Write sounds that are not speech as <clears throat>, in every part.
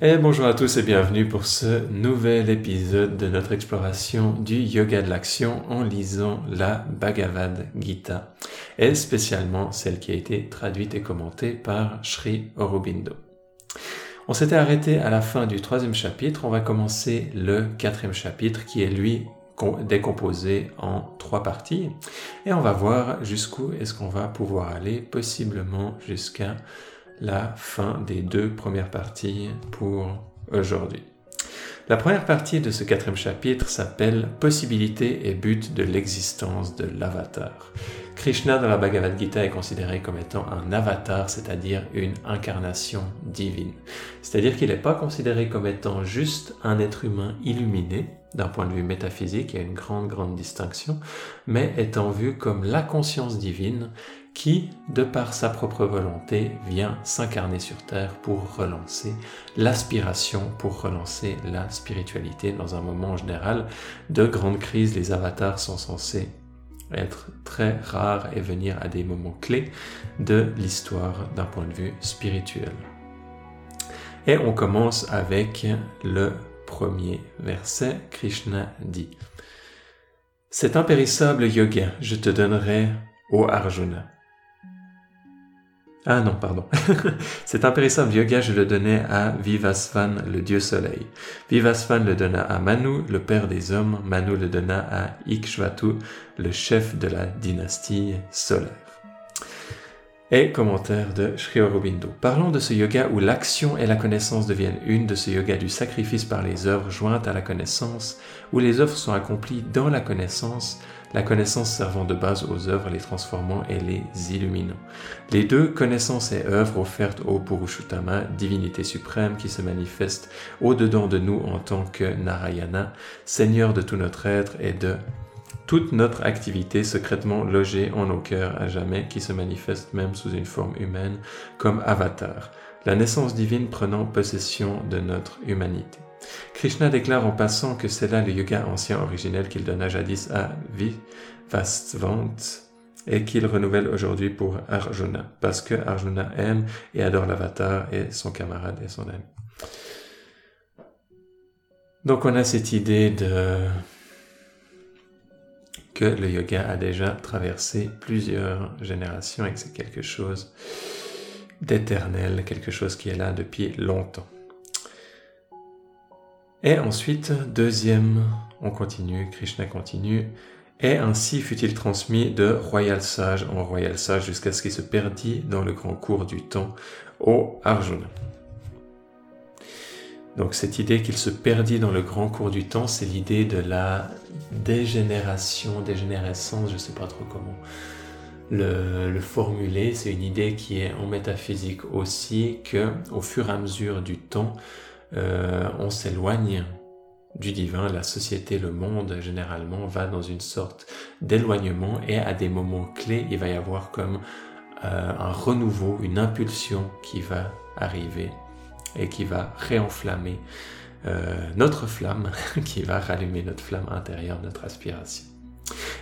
Et bonjour à tous et bienvenue pour ce nouvel épisode de notre exploration du yoga de l'action en lisant la Bhagavad Gita et spécialement celle qui a été traduite et commentée par Sri Aurobindo. On s'était arrêté à la fin du troisième chapitre, on va commencer le quatrième chapitre qui est lui décomposé en trois parties et on va voir jusqu'où est-ce qu'on va pouvoir aller, possiblement jusqu'à la fin des deux premières parties pour aujourd'hui. La première partie de ce quatrième chapitre s'appelle Possibilité et but de l'existence de l'avatar. Krishna dans la Bhagavad Gita est considéré comme étant un avatar, c'est-à-dire une incarnation divine. C'est-à-dire qu'il n'est pas considéré comme étant juste un être humain illuminé, d'un point de vue métaphysique, il y a une grande, grande distinction, mais étant vu comme la conscience divine qui, de par sa propre volonté, vient s'incarner sur Terre pour relancer l'aspiration, pour relancer la spiritualité dans un moment en général de grande crise. Les avatars sont censés être très rares et venir à des moments clés de l'histoire d'un point de vue spirituel. Et on commence avec le premier verset. Krishna dit Cet impérissable yoga, je te donnerai, ô Arjuna. Ah non, pardon. <laughs> Cet impérissable yoga, je le donnais à Vivasvan, le dieu soleil. Vivasvan le donna à Manu, le père des hommes. Manu le donna à Ikshvatu, le chef de la dynastie solaire. Et commentaire de Sri Aurobindo. Parlons de ce yoga où l'action et la connaissance deviennent une, de ce yoga du sacrifice par les œuvres jointes à la connaissance, où les œuvres sont accomplies dans la connaissance, la connaissance servant de base aux œuvres, les transformant et les illuminant. Les deux, connaissance et œuvres offertes au Purushottama, divinité suprême qui se manifeste au-dedans de nous en tant que Narayana, Seigneur de tout notre être et de toute notre activité secrètement logée en nos cœurs à jamais, qui se manifeste même sous une forme humaine comme avatar, la naissance divine prenant possession de notre humanité. Krishna déclare en passant que c'est là le yoga ancien originel qu'il donna jadis à Vivasvant et qu'il renouvelle aujourd'hui pour Arjuna, parce que Arjuna aime et adore l'avatar et son camarade et son ami. Donc on a cette idée de que le yoga a déjà traversé plusieurs générations et que c'est quelque chose d'éternel, quelque chose qui est là depuis longtemps. Et ensuite, deuxième, on continue, Krishna continue, et ainsi fut-il transmis de royal sage en royal sage jusqu'à ce qu'il se perdit dans le grand cours du temps au Arjuna. Donc cette idée qu'il se perdit dans le grand cours du temps, c'est l'idée de la dégénération, dégénérescence, je ne sais pas trop comment le, le formuler. C'est une idée qui est en métaphysique aussi que au fur et à mesure du temps, euh, on s'éloigne du divin, la société, le monde généralement va dans une sorte d'éloignement et à des moments clés, il va y avoir comme euh, un renouveau, une impulsion qui va arriver et qui va réenflammer euh, notre flamme, <laughs> qui va rallumer notre flamme intérieure, notre aspiration.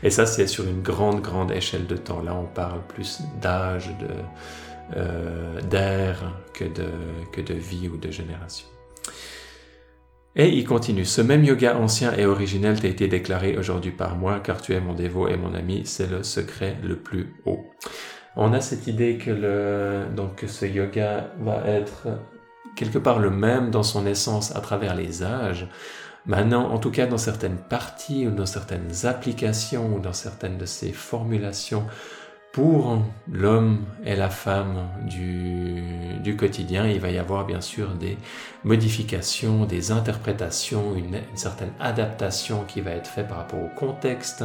Et ça, c'est sur une grande, grande échelle de temps. Là, on parle plus d'âge, d'air que, de, que de vie ou de génération. Et il continue, ce même yoga ancien et originel t'a été déclaré aujourd'hui par moi, car tu es mon dévot et mon ami, c'est le secret le plus haut. On a cette idée que, le, donc, ce yoga va être quelque part le même dans son essence à travers les âges. Maintenant, en tout cas dans certaines parties ou dans certaines applications ou dans certaines de ces formulations, pour l'homme et la femme du, quotidien, il va y avoir bien sûr des modifications, des interprétations, une, certaine adaptation qui va être faite par rapport au contexte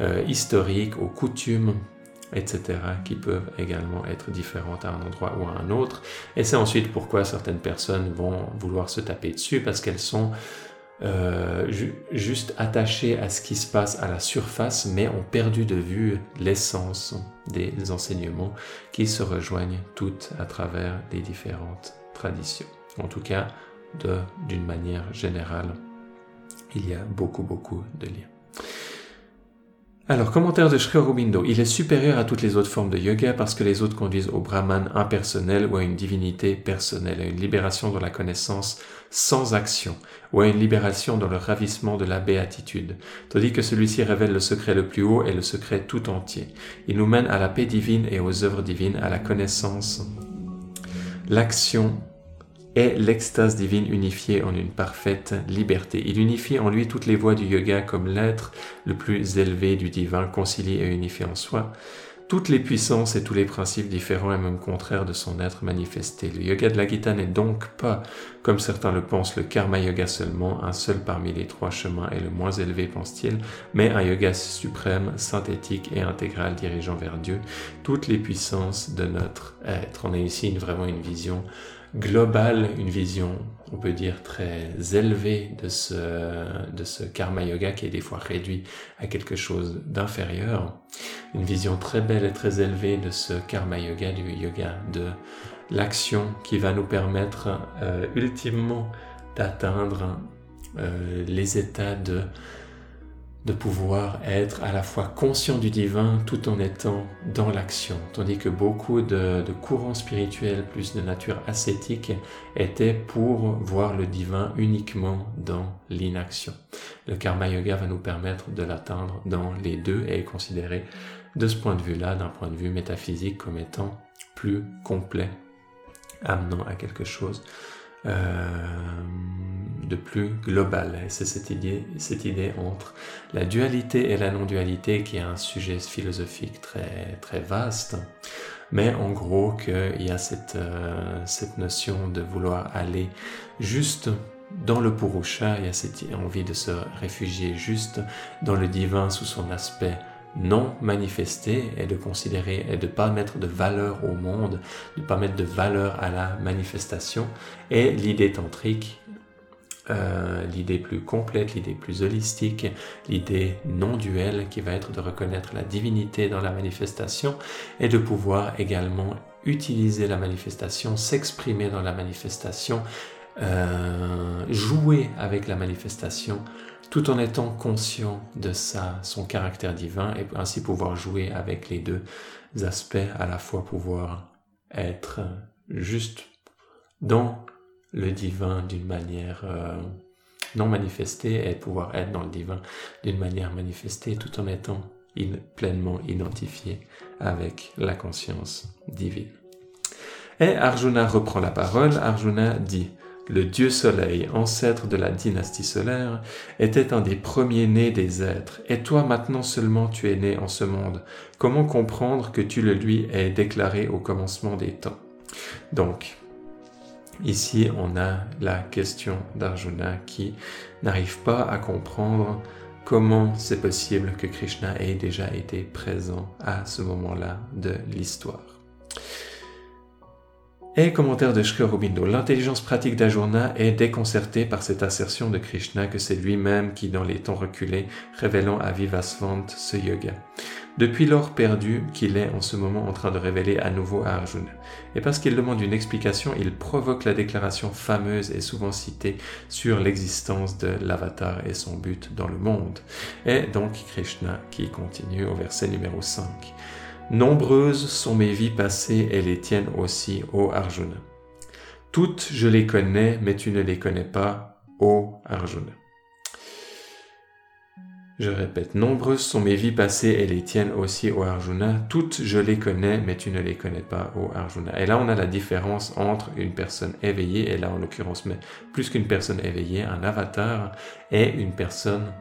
euh, historique, aux coutumes, etc., qui peuvent également être différentes à un endroit ou à un autre. Et c'est ensuite pourquoi certaines personnes vont vouloir se taper dessus, parce qu'elles sont euh, juste attachés à ce qui se passe à la surface, mais ont perdu de vue l'essence des enseignements qui se rejoignent toutes à travers les différentes traditions. En tout cas, d'une manière générale, il y a beaucoup, beaucoup de liens. Alors, commentaire de Sri Aurobindo. Il est supérieur à toutes les autres formes de yoga parce que les autres conduisent au brahman impersonnel ou à une divinité personnelle, à une libération dans la connaissance sans action, ou à une libération dans le ravissement de la béatitude, tandis que celui-ci révèle le secret le plus haut et le secret tout entier. Il nous mène à la paix divine et aux œuvres divines, à la connaissance, l'action est l'extase divine unifiée en une parfaite liberté. Il unifie en lui toutes les voies du yoga comme l'être le plus élevé du divin, concilié et unifié en soi, toutes les puissances et tous les principes différents et même contraires de son être manifesté. Le yoga de la Gita n'est donc pas, comme certains le pensent, le karma yoga seulement, un seul parmi les trois chemins et le moins élevé, pense-t-il, mais un yoga suprême, synthétique et intégral dirigeant vers Dieu, toutes les puissances de notre être. On a ici vraiment une vision globale, une vision, on peut dire, très élevée de ce, de ce karma yoga qui est des fois réduit à quelque chose d'inférieur. Une vision très belle et très élevée de ce karma yoga, du yoga de l'action qui va nous permettre euh, ultimement d'atteindre euh, les états de de pouvoir être à la fois conscient du divin tout en étant dans l'action, tandis que beaucoup de, courants spirituels plus de nature ascétique étaient pour voir le divin uniquement dans l'inaction. Le karma yoga va nous permettre de l'atteindre dans les deux et est considéré de ce point de vue-là, d'un point de vue métaphysique, comme étant plus complet, amenant à quelque chose de plus global. C'est cette idée, cette idée entre la dualité et la non-dualité qui est un sujet philosophique très, très vaste. Mais en gros, qu'il y a cette, euh, cette notion de vouloir aller juste dans le Purusha, il y a cette envie de se réfugier juste dans le divin sous son aspect non manifesté et de considérer et de pas mettre de valeur au monde, de pas mettre de valeur à la manifestation. Et l'idée tantrique, euh, l'idée plus complète, l'idée plus holistique, l'idée non duelle qui va être de reconnaître la divinité dans la manifestation et de pouvoir également utiliser la manifestation, s'exprimer dans la manifestation, euh, jouer avec la manifestation tout en étant conscient de ça, son caractère divin, et ainsi pouvoir jouer avec les deux aspects, à la fois pouvoir être juste dans le divin d'une manière euh, non manifestée et pouvoir être dans le divin d'une manière manifestée tout en étant pleinement identifié avec la conscience divine. Et Arjuna reprend la parole, Arjuna dit le dieu soleil, ancêtre de la dynastie solaire, était un des premiers-nés des êtres, et toi maintenant seulement tu es né en ce monde. Comment comprendre que tu le lui aies déclaré au commencement des temps? Donc, ici on a la question d'Arjuna qui n'arrive pas à comprendre comment c'est possible que Krishna ait déjà été présent à ce moment-là de l'histoire. Et commentaire de Sri Aurobindo, l'intelligence pratique d'Ajurna est déconcertée par cette assertion de Krishna que c'est lui-même qui, dans les temps reculés, révélant à Vivasvant ce yoga. Depuis l'or perdu qu'il est en ce moment en train de révéler à nouveau à Arjuna. Et parce qu'il demande une explication, il provoque la déclaration fameuse et souvent citée sur l'existence de l'avatar et son but dans le monde. Et donc Krishna qui continue au verset numéro 5. Nombreuses sont mes vies passées et les tiennes aussi, ô Arjuna. Toutes je les connais, mais tu ne les connais pas, ô Arjuna. Je répète, nombreuses sont mes vies passées et les tiennes aussi, ô Arjuna. Toutes je les connais, mais tu ne les connais pas, ô Arjuna. Et là, on a la différence entre une personne éveillée, et là, en l'occurrence, mais plus qu'une personne éveillée, un avatar, et une personne,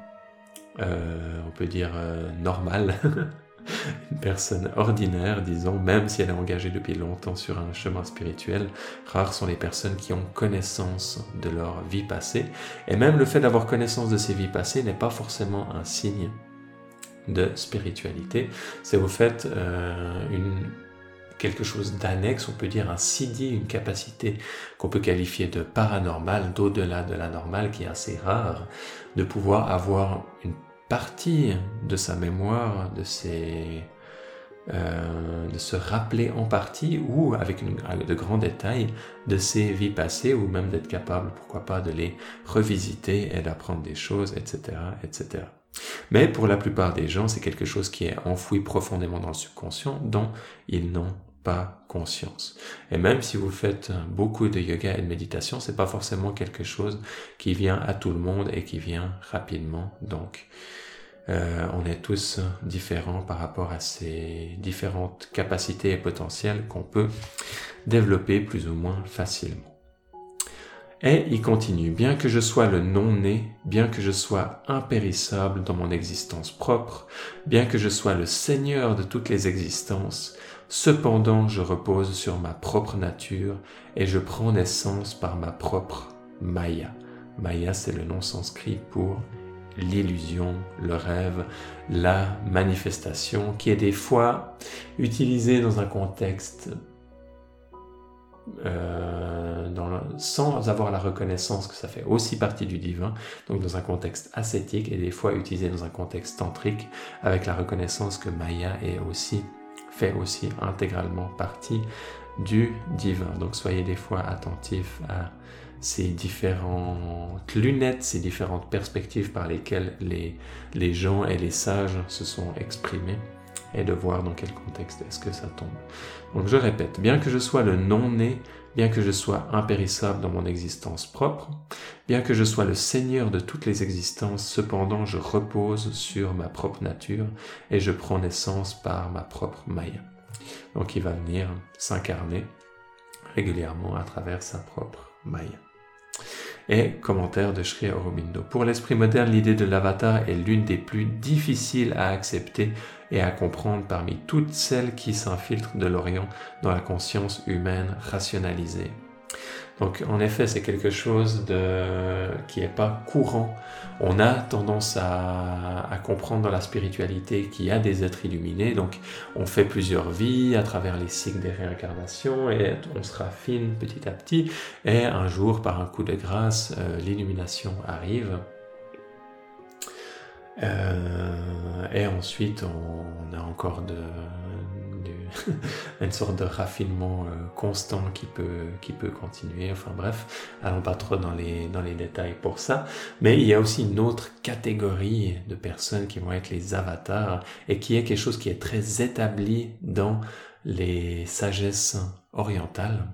euh, on peut dire, euh, normale. <laughs> une personne ordinaire, disons, même si elle est engagée depuis longtemps sur un chemin spirituel, rares sont les personnes qui ont connaissance de leur vie passée. Et même le fait d'avoir connaissance de ces vies passées n'est pas forcément un signe de spiritualité. C'est au fait euh, quelque chose d'annexe, on peut dire un siddhi, une capacité qu'on peut qualifier de paranormal, d'au-delà de la normale, qui est assez rare, de pouvoir avoir une partie de sa mémoire, de ses, euh, de se rappeler en partie ou avec de grands détails de ses vies passées ou même d'être capable, pourquoi pas, de les revisiter et d'apprendre des choses, etc., etc. Mais pour la plupart des gens, c'est quelque chose qui est enfoui profondément dans le subconscient dont ils n'ont conscience. Et même si vous faites beaucoup de yoga et de méditation, c'est pas forcément quelque chose qui vient à tout le monde et qui vient rapidement. Donc, euh, on est tous différents par rapport à ces différentes capacités et potentiels qu'on peut développer plus ou moins facilement. Et il continue, bien que je sois le non-né, bien que je sois impérissable dans mon existence propre, bien que je sois le Seigneur de toutes les existences, cependant je repose sur ma propre nature et je prends naissance par ma propre Maya. Maya, c'est le nom sanskrit pour l'illusion, le rêve, la manifestation, qui est des fois utilisée dans un contexte euh, sans avoir la reconnaissance que ça fait aussi partie du divin, donc dans un contexte ascétique et des fois utilisé dans un contexte tantrique avec la reconnaissance que Maya est aussi fait aussi intégralement partie du divin. Donc soyez des fois attentifs à ces différentes lunettes, ces différentes perspectives par lesquelles les, les gens et les sages se sont exprimés et de voir dans quel contexte est-ce que ça tombe. Donc je répète, bien que je sois le non-né, bien que je sois impérissable dans mon existence propre, bien que je sois le Seigneur de toutes les existences, cependant je repose sur ma propre nature et je prends naissance par ma propre Maya. Donc il va venir s'incarner régulièrement à travers sa propre Maya. Et commentaire de Sri Aurobindo. Pour l'esprit moderne, l'idée de l'avatar est l'une des plus difficiles à accepter et à comprendre parmi toutes celles qui s'infiltrent de l'Orient dans la conscience humaine rationalisée. Donc en effet, c'est quelque chose qui n'est pas courant. On a tendance à, à comprendre dans la spiritualité qu'il y a des êtres illuminés. Donc on fait plusieurs vies à travers les cycles des réincarnations et on se raffine petit à petit. Et un jour, par un coup de grâce, euh, l'illumination arrive. Euh, et ensuite, on, a encore de, <laughs> une sorte de raffinement euh, constant qui peut, qui peut continuer. Enfin bref, allons pas trop dans les, dans les détails pour ça. Mais il y a aussi une autre catégorie de personnes qui vont être les avatars et qui est quelque chose qui est très établi dans les sagesses orientales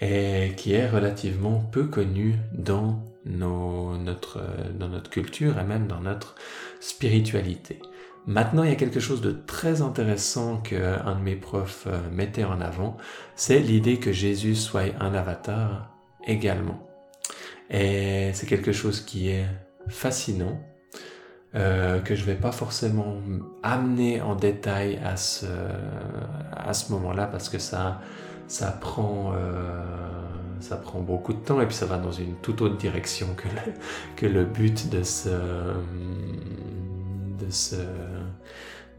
et qui est relativement peu connu dans notre, dans notre culture et même dans notre spiritualité. Maintenant, il y a quelque chose de très intéressant qu'un de mes profs euh, mettait en avant, c'est l'idée que Jésus soit un avatar également. Et c'est quelque chose qui est fascinant, euh, que je vais pas forcément amener en détail à ce, à ce moment-là parce que ça, ça prend, euh, ça prend beaucoup de temps et puis ça va dans une toute autre direction que le, que le but de ce, de ce,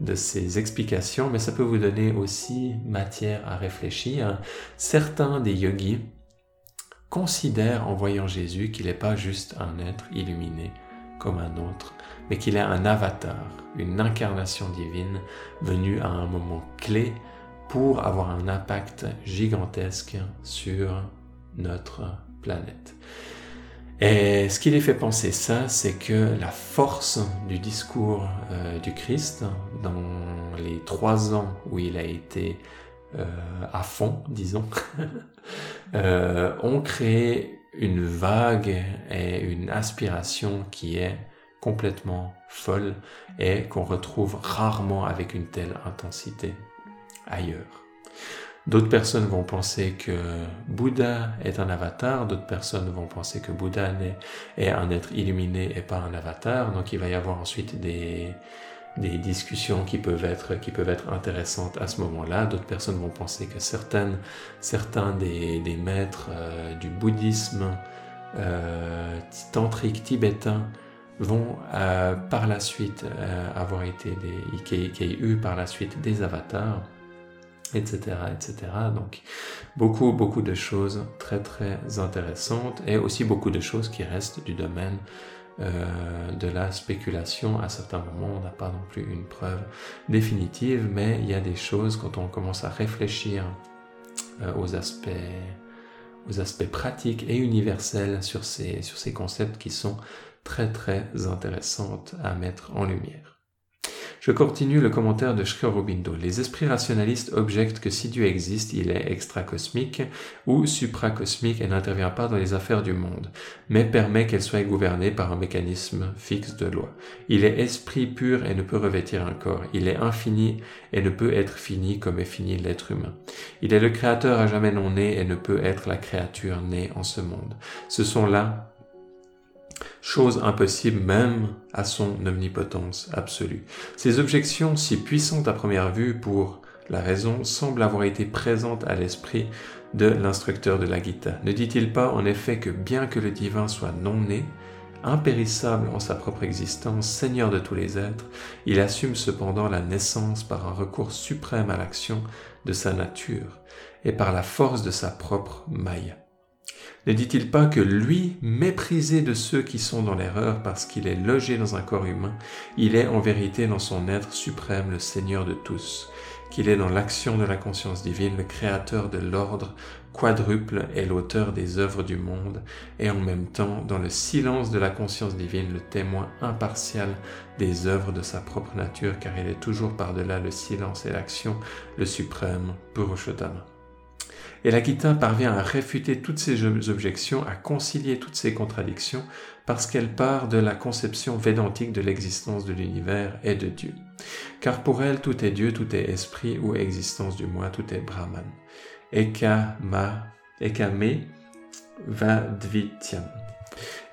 de ces explications, mais ça peut vous donner aussi matière à réfléchir. Certains des yogis considèrent en voyant Jésus qu'il n'est pas juste un être illuminé comme un autre, mais qu'il est un avatar, une incarnation divine venue à un moment clé pour avoir un impact gigantesque sur notre planète. Et ce qui les fait penser ça, c'est que la force du discours euh, du Christ, dans les trois ans où il a été euh, à fond, <laughs> disons, <laughs> euh, ont créé une vague et une aspiration qui est complètement folle et qu'on retrouve rarement avec une telle intensité ailleurs. D'autres personnes vont penser que Bouddha est un avatar, d'autres personnes vont penser que Bouddha est un être illuminé et pas un avatar. Donc il va y avoir ensuite des, discussions qui peuvent être, intéressantes à ce moment-là. D'autres personnes vont penser que certains des, maîtres euh, du bouddhisme euh, tantrique tibétain vont euh, par la suite avoir été des, qui, par la suite des avatars etc., etc. Donc beaucoup, beaucoup de choses très, très intéressantes et aussi beaucoup de choses qui restent du domaine euh, de la spéculation. À certains moments, on n'a pas non plus une preuve définitive, mais il y a des choses quand on commence à réfléchir euh, aux aspects aux aspects pratiques et universels sur ces, sur ces concepts qui sont très très intéressantes à mettre en lumière. Je continue le commentaire de Sri Aurobindo. Les esprits rationalistes objectent que si Dieu existe, il est extracosmique ou supracosmique et n'intervient pas dans les affaires du monde, mais permet qu'elles soient gouvernées par un mécanisme fixe de loi. Il est esprit pur et ne peut revêtir un corps. Il est infini et ne peut être fini comme est fini l'être humain. Il est le créateur à jamais non né et ne peut être la créature née en ce monde. Ce sont là chose impossible même à son omnipotence absolue. Ces objections, si puissantes à première vue pour la raison, semblent avoir été présentes à l'esprit de l'instructeur de la Gita. Ne dit-il pas en effet que bien que le divin soit non né, impérissable en sa propre existence, Seigneur de tous les êtres, il assume cependant la naissance par un recours suprême à l'action de sa nature et par la force de sa propre Maya. Ne dit-il pas que lui, méprisé de ceux qui sont dans l'erreur parce qu'il est logé dans un corps humain, il est en vérité dans son être suprême le Seigneur de tous, qu'il est dans l'action de la conscience divine, le créateur de l'ordre quadruple et l'auteur des œuvres du monde, et en même temps, dans le silence de la conscience divine, le témoin impartial des œuvres de sa propre nature, car il est toujours par-delà le silence et l'action, le suprême Purushottama. Et la parvient à réfuter toutes ces objections, à concilier toutes ces contradictions, parce qu'elle part de la conception védantique de l'existence de l'univers et de Dieu. Car pour elle, tout est Dieu, tout est esprit ou existence du moi, tout est Brahman. Ekama, ekame vadvityam.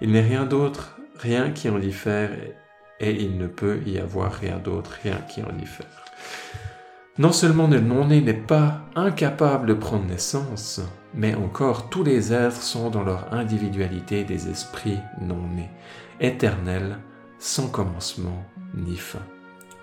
Il n'est rien d'autre, rien qui en diffère, et il ne peut y avoir rien d'autre, rien qui en diffère. Non seulement le non-né n'est pas incapable de prendre naissance, mais encore tous les êtres sont dans leur individualité des esprits non-nés, éternels, sans commencement ni fin.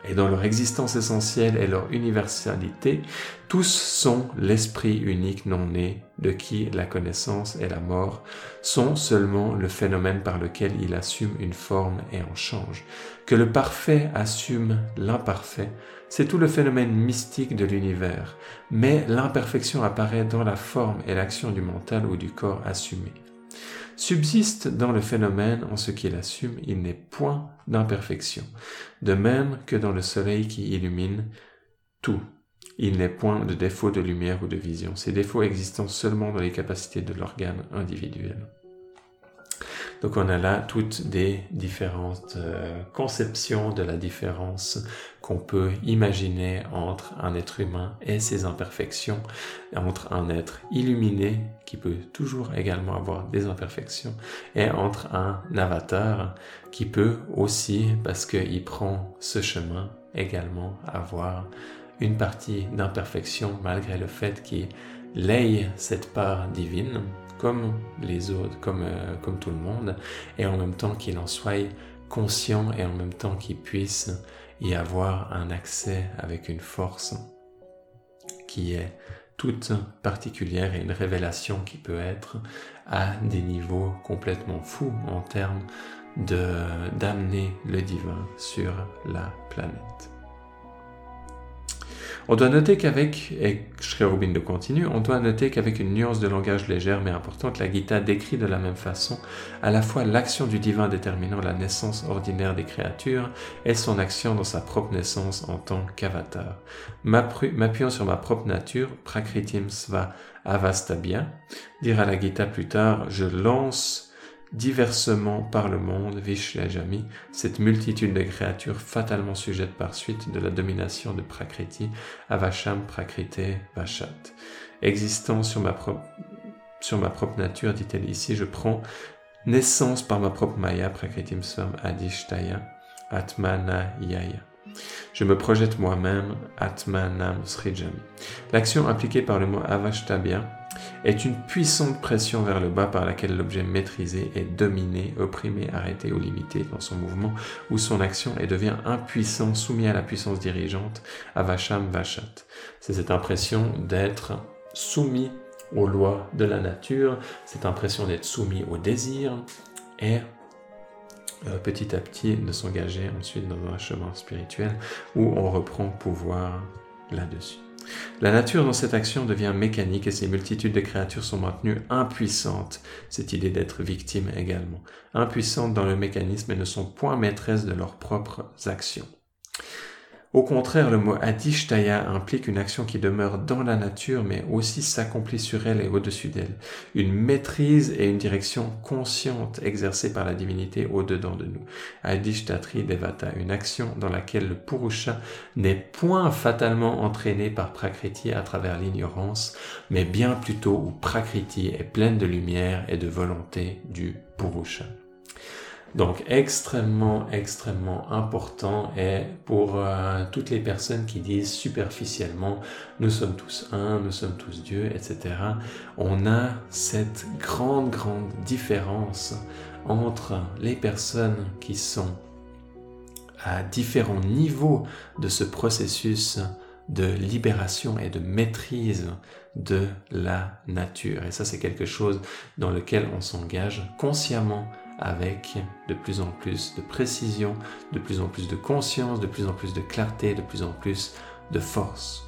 Et dans leur existence essentielle et leur universalité, tous sont l'esprit unique non-né de qui la connaissance et la mort sont seulement le phénomène par lequel il assume une forme et en change. Que le parfait assume l'imparfait, c'est tout le phénomène mystique de l'univers, mais l'imperfection apparaît dans la forme et l'action du mental ou du corps assumé. Subsiste dans le phénomène en ce qu'il assume, il n'est point d'imperfection, de même que dans le soleil qui illumine tout. Il n'est point de défaut de lumière ou de vision, ces défauts existant seulement dans les capacités de l'organe individuel. Donc on a là toutes des différentes euh, conceptions de la différence qu'on peut imaginer entre un être humain et ses imperfections, entre un être illuminé qui peut toujours également avoir des imperfections et entre un avatar qui peut aussi, parce qu'il prend ce chemin, également avoir une partie d'imperfection malgré le fait qu'il laye cette part divine comme les autres, comme, euh, comme tout le monde, et en même temps qu'il en soit conscient et en même temps qu'il puisse y avoir un accès avec une force qui est toute particulière et une révélation qui peut être à des niveaux complètement fous en termes d'amener le divin sur la planète. On doit noter qu'avec, et Sri Aurobindo continue, on doit noter qu'avec une nuance de langage légère mais importante, la Gita décrit de la même façon à la fois l'action du divin déterminant la naissance ordinaire des créatures et son action dans sa propre naissance en tant qu'avatar. M'appuyant sur ma propre nature, Prakritim Sva Avastabhya, dira la Gita plus tard, je lance diversement par le monde, Vishlajami, cette multitude de créatures fatalement sujettes par suite de la domination de Prakriti, Avasham Prakrite Vashat. Existant sur ma propre, nature, dit-elle ici, je prends naissance par ma propre Maya, Prakritim Svam Adishtaya, Atmana Yaya. Je me projette moi-même, Atmanam Srijami. L'action impliquée par le mot Avashtabhya est une puissante pression vers le bas par laquelle l'objet maîtrisé est dominé, opprimé, arrêté ou limité dans son mouvement ou son action et devient impuissant, soumis à la puissance dirigeante, Avasham Vashat. C'est cette impression d'être soumis aux lois de la nature, cette impression d'être soumis au désir et euh, petit à petit de s'engager ensuite dans un chemin spirituel où on reprend pouvoir là-dessus. La nature dans cette action devient mécanique et ces multitudes de créatures sont maintenues impuissantes, cette idée d'être victime également, impuissantes dans le mécanisme et ne sont point maîtresses de leurs propres actions. Au contraire, le mot adishtaya implique une action qui demeure dans la nature, mais aussi s'accomplit sur elle et au-dessus d'elle. Une maîtrise et une direction consciente exercée par la divinité au-dedans de nous. Adishtatri Devata, une action dans laquelle le Purusha n'est point fatalement entraîné par Prakriti à travers l'ignorance, mais bien plutôt où Prakriti est pleine de lumière et de volonté du Purusha. Donc extrêmement, extrêmement important et pour euh, toutes les personnes qui disent superficiellement nous sommes tous un, nous sommes tous Dieu, etc. On a cette grande, grande différence entre les personnes qui sont à différents niveaux de ce processus de libération et de maîtrise de la nature. Et ça, c'est quelque chose dans lequel on s'engage consciemment avec de plus en plus de précision, de plus en plus de conscience, de plus en plus de clarté, de plus en plus de force.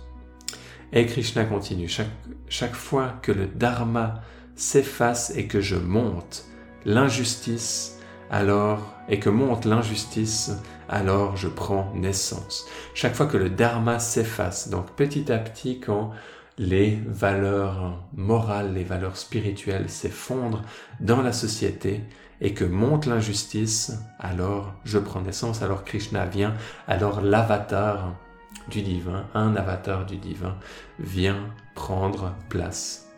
Et Krishna continue, chaque, chaque fois que le dharma s'efface et que je monte l'injustice, alors, et que monte l'injustice, alors je prends naissance. Chaque fois que le dharma s'efface, donc petit à petit quand les valeurs morales, les valeurs spirituelles s'effondrent dans la société, et que monte l'injustice, alors je prends naissance, alors Krishna vient, alors l'avatar du divin, un avatar du divin, vient prendre place.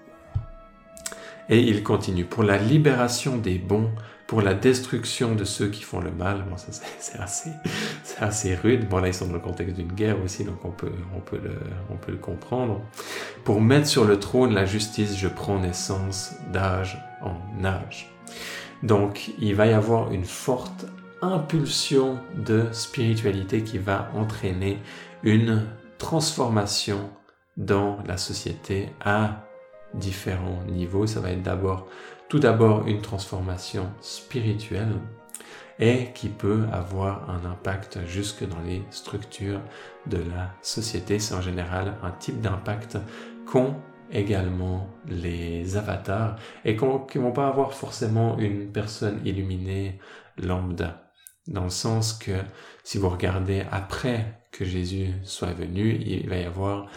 Et il continue, pour la libération des bons, pour la destruction de ceux qui font le mal, bon, ça c'est assez, rude, bon là ils sont dans le contexte d'une guerre aussi, donc on peut, on, peut on peut le comprendre. Pour mettre sur le trône la justice, je prends naissance d'âge en âge. Donc il va y avoir une forte impulsion de spiritualité qui va entraîner une transformation dans la société à différents niveaux. Ça va être d'abord, tout d'abord une transformation spirituelle et qui peut avoir un impact jusque dans les structures de la société. C'est en général un type d'impact qu'on également les avatars et qui vont pas avoir forcément une personne illuminée lambda. Dans le sens que si vous regardez après que Jésus soit venu, il va y avoir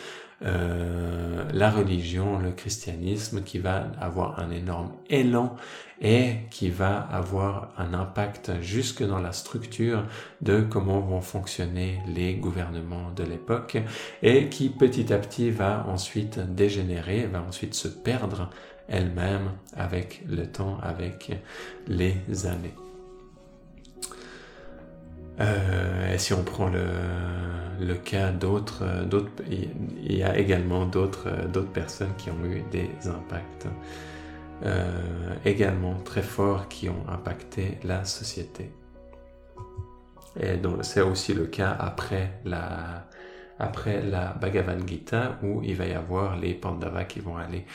euh, la religion, le christianisme qui va avoir un énorme élan et qui va avoir un impact jusque dans la structure de comment vont fonctionner les gouvernements de l'époque et qui petit à petit va ensuite dégénérer, va ensuite se perdre elle-même avec le temps, avec les années. Euh, et si on prend le, le cas d'autres, d'autres, il y a également d'autres, d'autres personnes qui ont eu des impacts euh, également très forts qui ont impacté la société. Et donc c'est aussi le cas après la, après la Bhagavad Gita où il va y avoir les Pandavas qui vont aller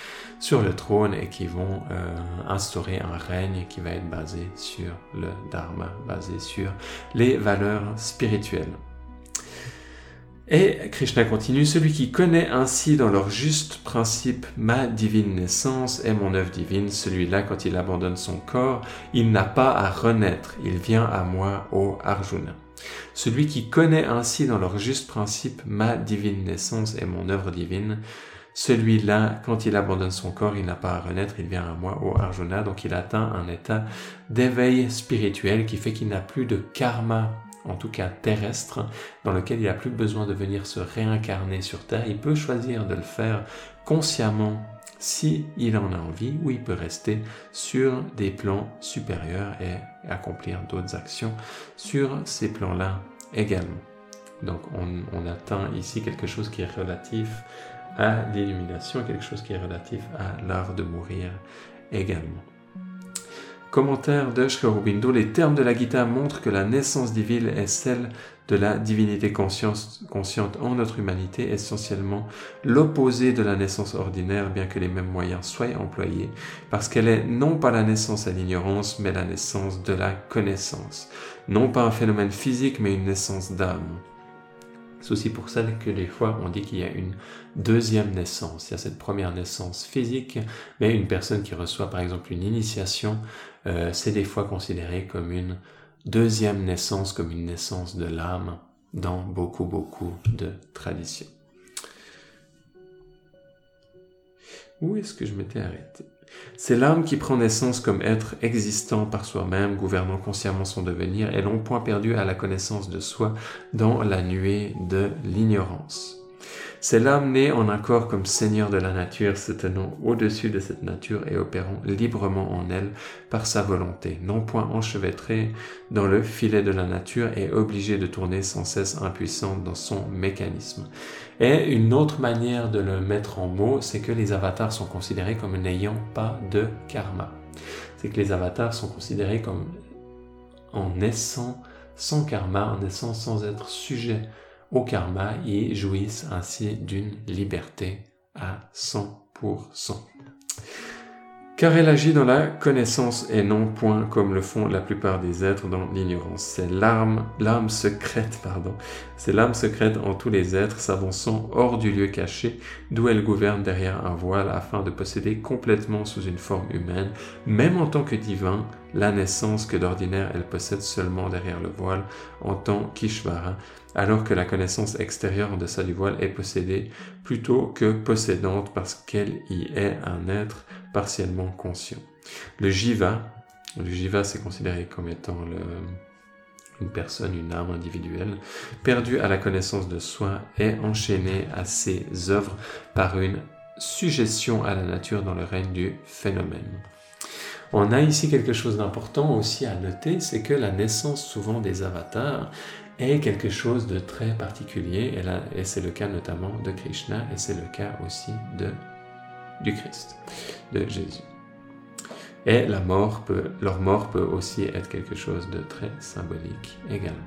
sur le trône et qui vont euh, instaurer un règne qui va être basé sur le Dharma, basé sur les valeurs spirituelles. Et Krishna continue, celui qui connaît ainsi dans leur juste principe ma divine naissance et mon œuvre divine, celui-là quand il abandonne son corps, il n'a pas à renaître, il vient à moi, ô Arjuna. Celui qui connaît ainsi dans leur juste principe ma divine naissance et mon œuvre divine, celui-là, quand il abandonne son corps, il n'a pas à renaître, il vient à moi, ô Arjuna, donc il atteint un état d'éveil spirituel qui fait qu'il n'a plus de karma en tout cas terrestre, dans lequel il n'a plus besoin de venir se réincarner sur Terre. Il peut choisir de le faire consciemment si en a envie, ou il peut rester sur des plans supérieurs et accomplir d'autres actions sur ces plans-là également. Donc on, on, atteint ici quelque chose qui est relatif à l'illumination, quelque chose qui est relatif à l'art de mourir également. Commentaire de Sri les termes de la Gita montrent que la naissance divine est celle de la divinité consciente en notre humanité, essentiellement l'opposé de la naissance ordinaire, bien que les mêmes moyens soient employés, parce qu'elle est non pas la naissance à l'ignorance, mais la naissance de la connaissance, non pas un phénomène physique, mais une naissance d'âme. C'est aussi pour ça que des fois on dit qu'il y a une deuxième naissance. Il y a cette première naissance physique, mais une personne qui reçoit par exemple une initiation, euh, c'est des fois considéré comme une deuxième naissance, comme une naissance de l'âme dans beaucoup, beaucoup de traditions. Où est-ce que je m'étais arrêté? C'est l'âme qui prend naissance comme être existant par soi-même, gouvernant consciemment son devenir, et non point perdu à la connaissance de soi dans la nuée de l'ignorance. C'est l'âme née en accord comme seigneur de la nature, se tenant au-dessus de cette nature et opérant librement en elle par sa volonté, non point enchevêtrée dans le filet de la nature et obligée de tourner sans cesse impuissante dans son mécanisme. Et une autre manière de le mettre en mots, c'est que les avatars sont considérés comme n'ayant pas de karma. C'est que les avatars sont considérés comme en naissant sans karma, en naissant sans être sujets au karma et jouissent ainsi d'une liberté à 100% car elle agit dans la connaissance et non point comme le font la plupart des êtres dans l'ignorance. C'est l'âme, l'âme secrète, pardon. C'est l'âme secrète en tous les êtres s'avançant hors du lieu caché d'où elle gouverne derrière un voile afin de posséder complètement sous une forme humaine, même en tant que divin, la naissance que d'ordinaire elle possède seulement derrière le voile en tant qu'Ishvara, alors que la connaissance extérieure en deçà du voile est possédée plutôt que possédante parce qu'elle y est un être partiellement conscient. Le jiva, le jiva c'est considéré comme étant une personne, une âme individuelle, perdue à la connaissance de soi, est enchaînée à ses œuvres par une suggestion à la nature dans le règne du phénomène. On a ici quelque chose d'important aussi à noter, c'est que la naissance souvent des avatars est quelque chose de très particulier, et, et c'est le cas notamment de Krishna, et c'est le cas aussi de du Christ, de Jésus. Et la mort peut, leur mort peut aussi être quelque chose de très symbolique également.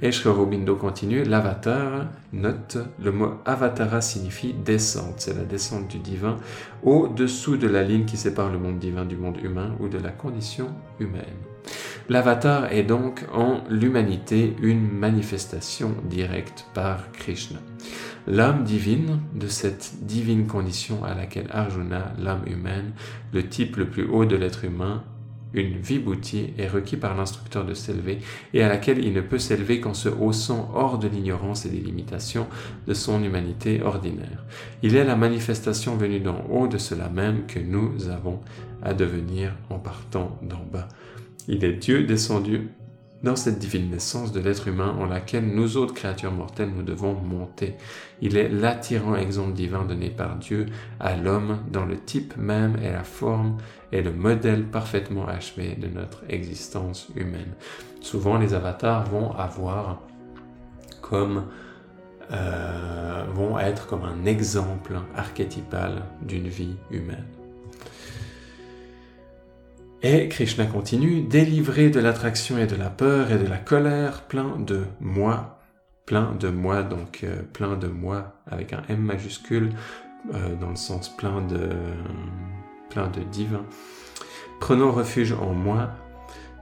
Et Sri continue, l'avatar, note, le mot avatara signifie descente, c'est la descente du divin au-dessous de la ligne qui sépare le monde divin du monde humain ou de la condition humaine. L'avatar est donc en l'humanité une manifestation directe par Krishna. L'âme divine de cette divine condition à laquelle Arjuna, l'âme humaine, le type le plus haut de l'être humain, une vibhuti, est requis par l'instructeur de s'élever et à laquelle il ne peut s'élever qu'en se haussant hors de l'ignorance et des limitations de son humanité ordinaire. Il est la manifestation venue d'en haut de cela même que nous avons à devenir en partant d'en bas. Il est Dieu descendu dans cette divine naissance de l'être humain en laquelle nous autres créatures mortelles nous devons monter. Il est l'attirant exemple divin donné par Dieu à l'homme dans le type même et la forme et le modèle parfaitement achevé de notre existence humaine. Souvent les avatars vont avoir comme euh, vont être comme un exemple archétypal d'une vie humaine. Et Krishna continue, délivré de l'attraction et de la peur et de la colère, plein de moi, plein de moi, donc euh, plein de moi avec un M majuscule, euh, dans le sens plein de, plein de divin. Prenons refuge en moi.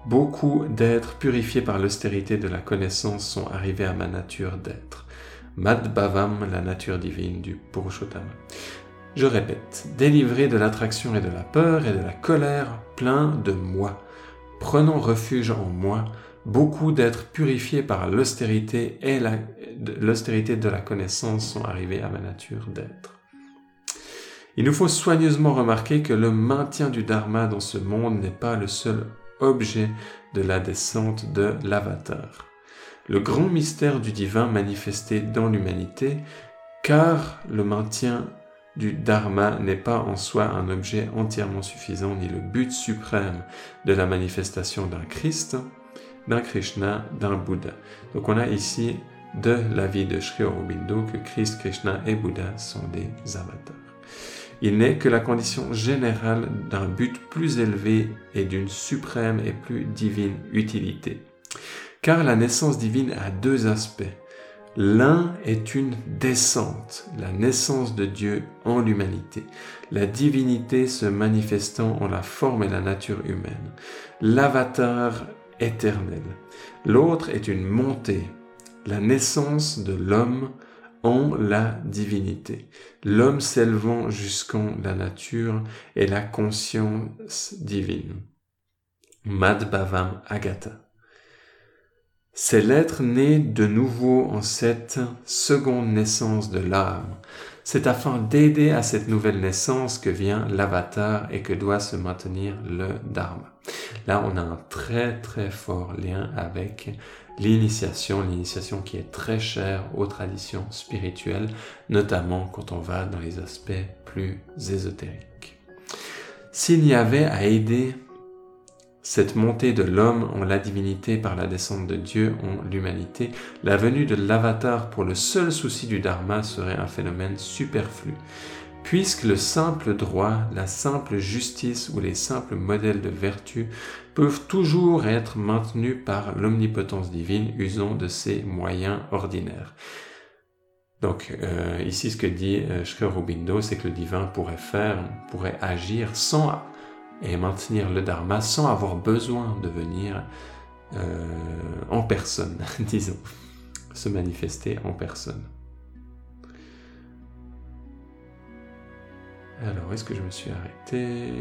Beaucoup d'êtres purifiés par l'austérité de la connaissance sont arrivés à ma nature d'être. Madbhavam, la nature divine du Purushottama. Je répète, délivré de l'attraction et de la peur et de la colère, plein de moi. Prenons refuge en moi, beaucoup d'êtres purifiés par l'austérité et l'austérité de la connaissance sont arrivés à ma nature d'être. Il nous faut soigneusement remarquer que le maintien du Dharma dans ce monde n'est pas le seul objet de la descente de l'avatar. Le grand mystère du divin manifesté dans l'humanité, car le maintien du dharma n'est pas en soi un objet entièrement suffisant ni le but suprême de la manifestation d'un Christ, d'un Krishna, d'un Bouddha. Donc on a ici de la vie de Sri Aurobindo que Christ, Krishna et Bouddha sont des avatars. Il n'est que la condition générale d'un but plus élevé et d'une suprême et plus divine utilité. Car la naissance divine a deux aspects L'un est une descente, la naissance de Dieu en l'humanité, la divinité se manifestant en la forme et la nature humaine, l'avatar éternel. L'autre est une montée, la naissance de l'homme en la divinité. L'homme s'élevant jusqu'en la nature et la conscience divine. Mad Bhavam Agata. C'est l'être né de nouveau en cette seconde naissance de l'âme. C'est afin d'aider à cette nouvelle naissance que vient l'avatar et que doit se maintenir le dharma. Là, on a un très très fort lien avec l'initiation, l'initiation qui est très chère aux traditions spirituelles, notamment quand on va dans les aspects plus ésotériques. S'il y avait à aider cette montée de l'homme en la divinité par la descente de Dieu en l'humanité, la venue de l'avatar pour le seul souci du dharma serait un phénomène superflu, puisque le simple droit, la simple justice ou les simples modèles de vertu peuvent toujours être maintenus par l'omnipotence divine usant de ses moyens ordinaires. Donc euh, ici ce que dit euh, c'est que le divin pourrait faire, pourrait agir sans et maintenir le dharma sans avoir besoin de venir euh, en personne, <laughs> disons, se manifester en personne. Alors, est-ce que je me suis arrêté?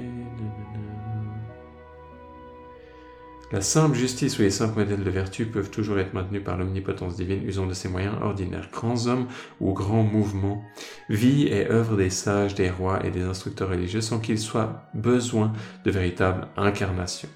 La simple justice ou les simples modèles de vertu peuvent toujours être maintenus par l'omnipotence divine usant de ses moyens ordinaires. Grands hommes ou grands mouvements, vie et œuvre des sages, des rois et des instructeurs religieux sans qu'il soit besoin de véritable incarnation.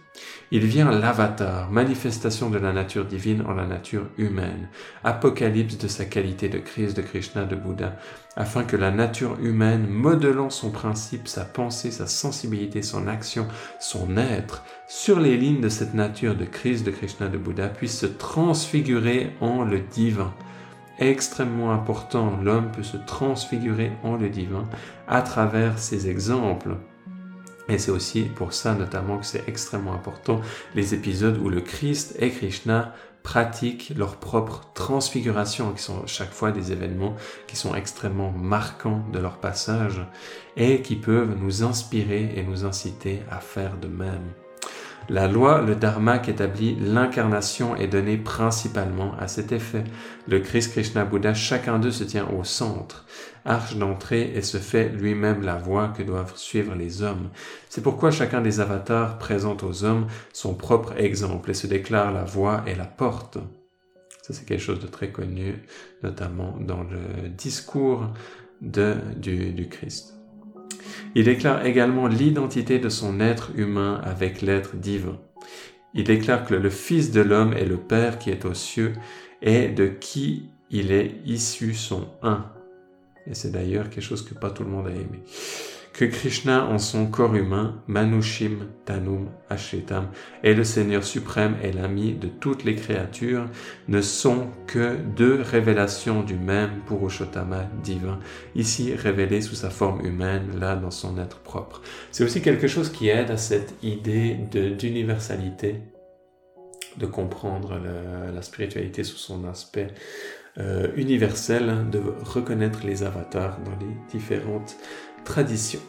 Il vient l'avatar, manifestation de la nature divine en la nature humaine, apocalypse de sa qualité de Christ, de Krishna, de Bouddha, afin que la nature humaine, modelant son principe, sa pensée, sa sensibilité, son action, son être, sur les lignes de cette nature de Christ, de Krishna, de Bouddha, puisse se transfigurer en le divin. Extrêmement important, l'homme peut se transfigurer en le divin à travers ces exemples et c'est aussi pour ça notamment que c'est extrêmement important les épisodes où le Christ et Krishna pratiquent leur propre transfiguration, qui sont chaque fois des événements qui sont extrêmement marquants de leur passage et qui peuvent nous inspirer et nous inciter à faire de même. La loi, le dharma qu'établit l'incarnation est donnée principalement à cet effet. Le Christ, Krishna, Bouddha, chacun d'eux se tient au centre, arche d'entrée et se fait lui-même la voie que doivent suivre les hommes. C'est pourquoi chacun des avatars présente aux hommes son propre exemple et se déclare la voie et la porte. Ça, c'est quelque chose de très connu, notamment dans le discours de, du, du Christ. Il déclare également l'identité de son être humain avec l'être divin. Il déclare que le Fils de l'homme est le Père qui est aux cieux et de qui il est issu son un. Et c'est d'ailleurs quelque chose que pas tout le monde a aimé que Krishna en son corps humain, Manushim Tanum Ashetam, est le Seigneur suprême et l'ami de toutes les créatures, ne sont que deux révélations du même Purushottama divin, ici révélé sous sa forme humaine, là dans son être propre. C'est aussi quelque chose qui aide à cette idée d'universalité, de, comprendre la spiritualité sous son aspect euh, universel, de reconnaître les avatars dans les différentes tradition.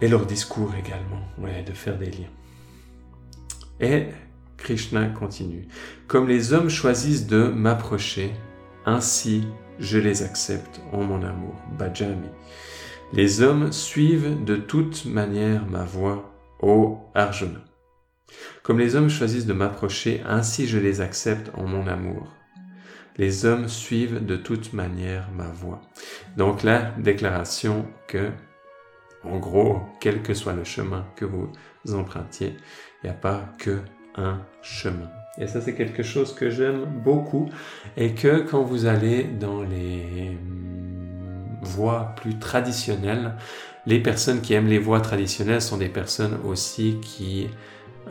Et leur discours également, ouais, de faire des liens. Et Krishna continue. Comme les hommes choisissent de m'approcher, ainsi je les accepte en mon amour. Bajami. Les hommes suivent de toute manière ma voix, ô Arjuna. Comme les hommes choisissent de m'approcher, ainsi je les accepte en mon amour les hommes suivent de toute manière ma voie. Donc la déclaration que, en gros, quel que soit le chemin que vous empruntiez, il n'y a pas que un chemin. Et ça, c'est quelque chose que j'aime beaucoup et que quand vous allez dans les hum, voies plus traditionnelles, les personnes qui aiment les voies traditionnelles sont des personnes aussi qui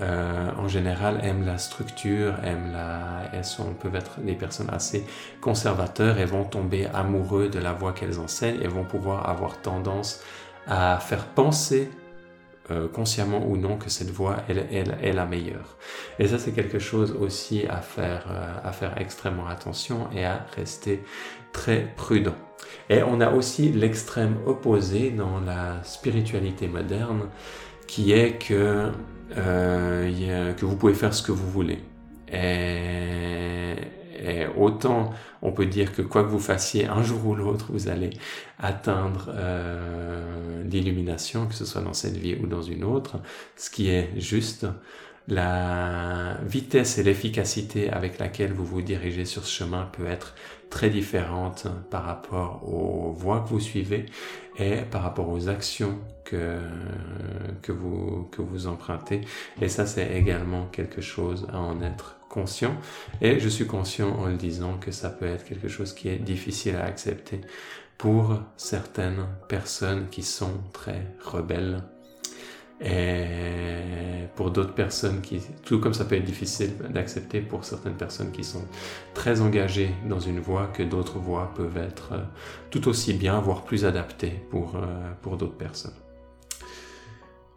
euh, en général aiment la structure, aiment la, elles sont, peuvent être des personnes assez conservateurs et vont tomber amoureux de la voie qu'elles enseignent et vont pouvoir avoir tendance à faire penser euh, consciemment ou non que cette voie elle, est la meilleure. Et ça c'est quelque chose aussi à faire, euh, à faire extrêmement attention et à rester très prudent. Et on a aussi l'extrême opposé dans la spiritualité moderne qui est que euh, que vous pouvez faire ce que vous voulez. Et, autant on peut dire que quoi que vous fassiez, un jour ou l'autre, vous allez atteindre euh, l'illumination, que ce soit dans cette vie ou dans une autre, ce qui est juste la vitesse et l'efficacité avec laquelle vous vous dirigez sur ce chemin peut être très différente par rapport aux voies que vous suivez et par rapport aux actions que, que, vous, que vous empruntez. Et ça, c'est également quelque chose à en être conscient. Et je suis conscient en le disant que ça peut être quelque chose qui est difficile à accepter pour certaines personnes qui sont très rebelles et pour d'autres personnes qui, tout comme ça peut être difficile d'accepter pour certaines personnes qui sont très engagées dans une voie que d'autres voies peuvent être euh, tout aussi bien, voire plus adaptées pour, euh, pour d'autres personnes.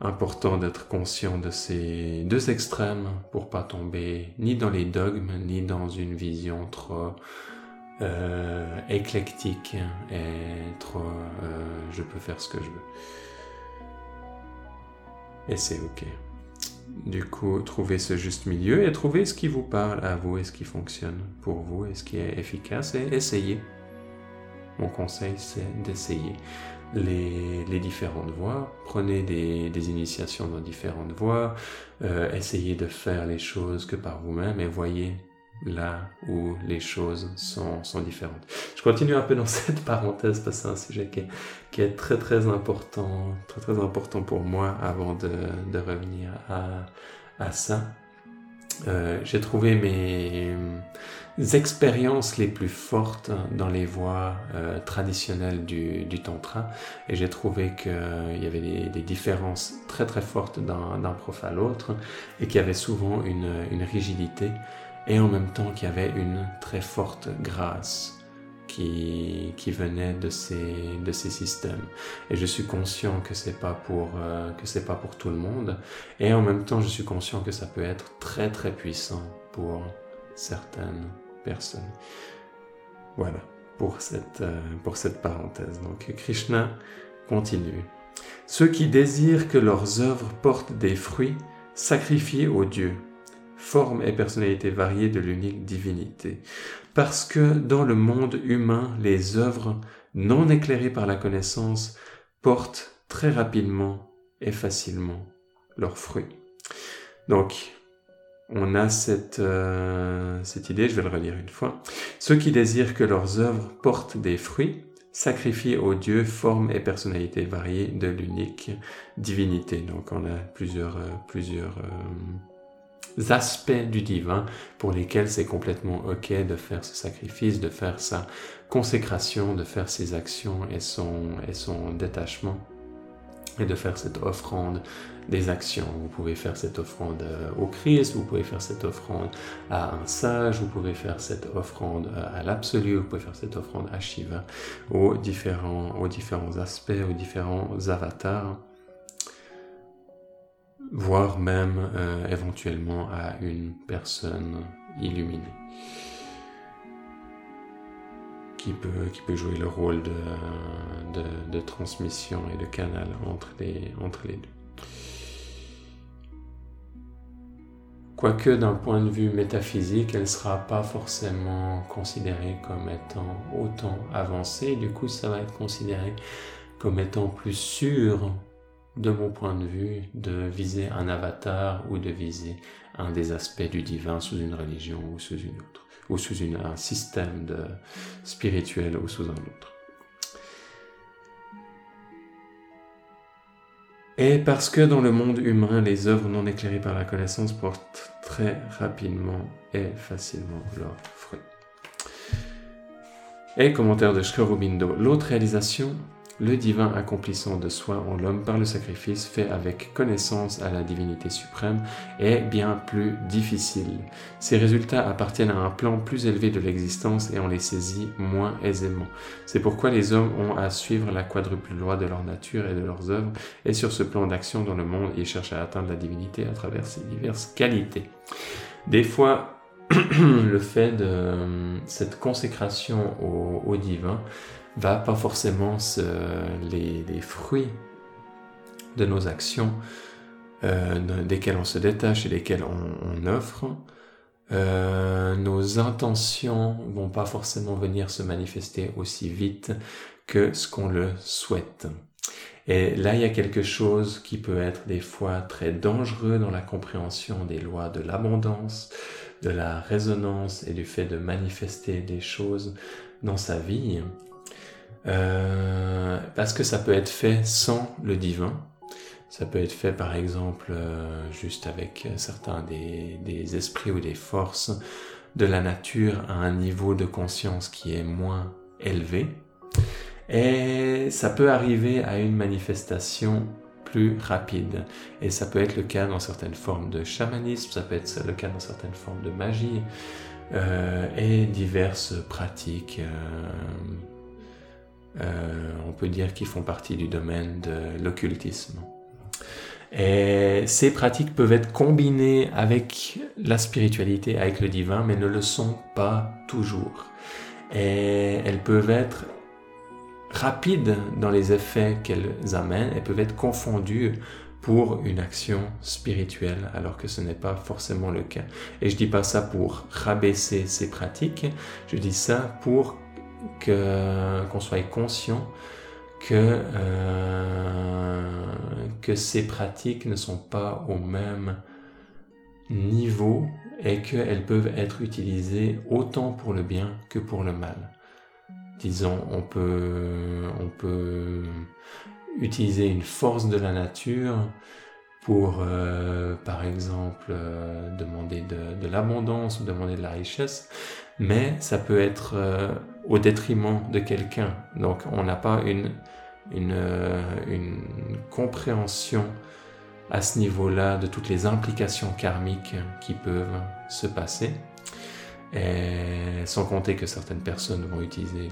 Important d'être conscient de ces deux extrêmes pour pas tomber ni dans les dogmes, ni dans une vision trop euh, éclectique et trop je peux faire ce que je veux. Et c'est ok. Du coup, trouvez ce juste milieu et trouvez ce qui vous parle à vous et ce qui fonctionne pour vous et ce qui est efficace et essayez. Mon conseil, c'est d'essayer les, les, différentes voies. Prenez des, des, initiations dans différentes voies. Euh, essayez de faire les choses que par vous-même et voyez là où les choses sont, sont, différentes. Je continue un peu dans <laughs> cette parenthèse parce que c'est un sujet qui est, très très important, très très important pour moi avant de, de revenir à, à ça. Euh, j'ai trouvé mes expériences les plus fortes dans les voies euh, traditionnelles du, du, tantra et j'ai trouvé qu'il euh, y avait des, des, différences très très fortes d'un prof à l'autre et qu'il y avait souvent une, une rigidité et en même temps qu'il y avait une très forte grâce qui, venait de ces, de ces systèmes. Et je suis conscient que c'est pas pour euh, que c'est pas pour tout le monde. Et en même temps, je suis conscient que ça peut être très très puissant pour certaines personnes. Voilà pour cette euh, pour cette parenthèse. Donc Krishna continue. Ceux qui désirent que leurs œuvres portent des fruits, sacrifient aux dieux forme et personnalité variées de l'unique divinité. Parce que dans le monde humain, les œuvres non éclairées par la connaissance portent très rapidement et facilement leurs fruits. Donc, on a cette, euh, cette idée, je vais le relire une fois. Ceux qui désirent que leurs œuvres portent des fruits sacrifient aux dieux forme et personnalité variées de l'unique divinité. Donc on a plusieurs, euh, plusieurs euh, aspects du divin pour lesquels c'est complètement ok de faire ce sacrifice, de faire sa consécration, de faire ses actions et son, et son détachement et de faire cette offrande des actions. Vous pouvez faire cette offrande euh, au Christ, vous pouvez faire cette offrande à un sage, vous pouvez faire cette offrande euh, à l'absolu, vous pouvez faire cette offrande à Shiva, aux différents, aux différents aspects, aux différents avatars voire même euh, éventuellement à une personne illuminée qui peut, qui peut jouer le rôle de, transmission et de canal entre les, entre les deux. Quoique d'un point de vue métaphysique, elle ne sera pas forcément considérée comme étant autant avancée, du coup ça va être considéré comme étant plus sûr de mon point de vue, de viser un avatar ou de viser un des aspects du divin sous une religion ou sous une autre, ou sous un système spirituel ou sous un autre. Et parce que dans le monde humain, les œuvres non éclairées par la connaissance portent très rapidement et facilement leurs fruits. Et commentaire de Sri l'autre réalisation le divin accomplissant de soi en l'homme par le sacrifice fait avec connaissance à la divinité suprême est bien plus difficile. Ces résultats appartiennent à un plan plus élevé de l'existence et on les saisit moins aisément. C'est pourquoi les hommes ont à suivre la quadruple loi de leur nature et de leurs œuvres et sur ce plan d'action dans le monde, ils cherchent à atteindre la divinité à travers ses diverses qualités. Des fois, <clears throat> le fait de cette consécration au divin va pas forcément les, fruits de nos actions, euh, desquels on se détache et desquels on, offre, euh, nos intentions vont pas forcément venir se manifester aussi vite que ce qu'on le souhaite. Et là, il y a quelque chose qui peut être des fois très dangereux dans la compréhension des lois de l'abondance, de la résonance et du fait de manifester des choses dans sa vie. Euh, parce que ça peut être fait sans le divin. Ça peut être fait par exemple euh, juste avec certains des, esprits ou des forces de la nature à un niveau de conscience qui est moins élevé. Et ça peut arriver à une manifestation plus rapide. Et ça peut être le cas dans certaines formes de chamanisme, ça peut être le cas dans certaines formes de magie euh, et diverses pratiques. Euh, on peut dire qui font partie du domaine de l'occultisme. Et ces pratiques peuvent être combinées avec la spiritualité, avec le divin, mais ne le sont pas toujours. Et elles peuvent être rapides dans les effets qu'elles amènent et peuvent être confondues pour une action spirituelle, alors que ce n'est pas forcément le cas. Et je dis pas ça pour rabaisser ces pratiques, je dis ça pour qu'on soit conscient que euh, que ces pratiques ne sont pas au même niveau et qu'elles peuvent être utilisées autant pour le bien que pour le mal. Disons, on peut, on peut utiliser une force de la nature pour, euh, par exemple, euh, demander de, l'abondance ou demander de la richesse, mais ça peut être au détriment de quelqu'un. Donc, on n'a pas une, une, une compréhension à ce niveau-là de toutes les implications karmiques qui peuvent se passer. Et sans compter que certaines personnes vont utiliser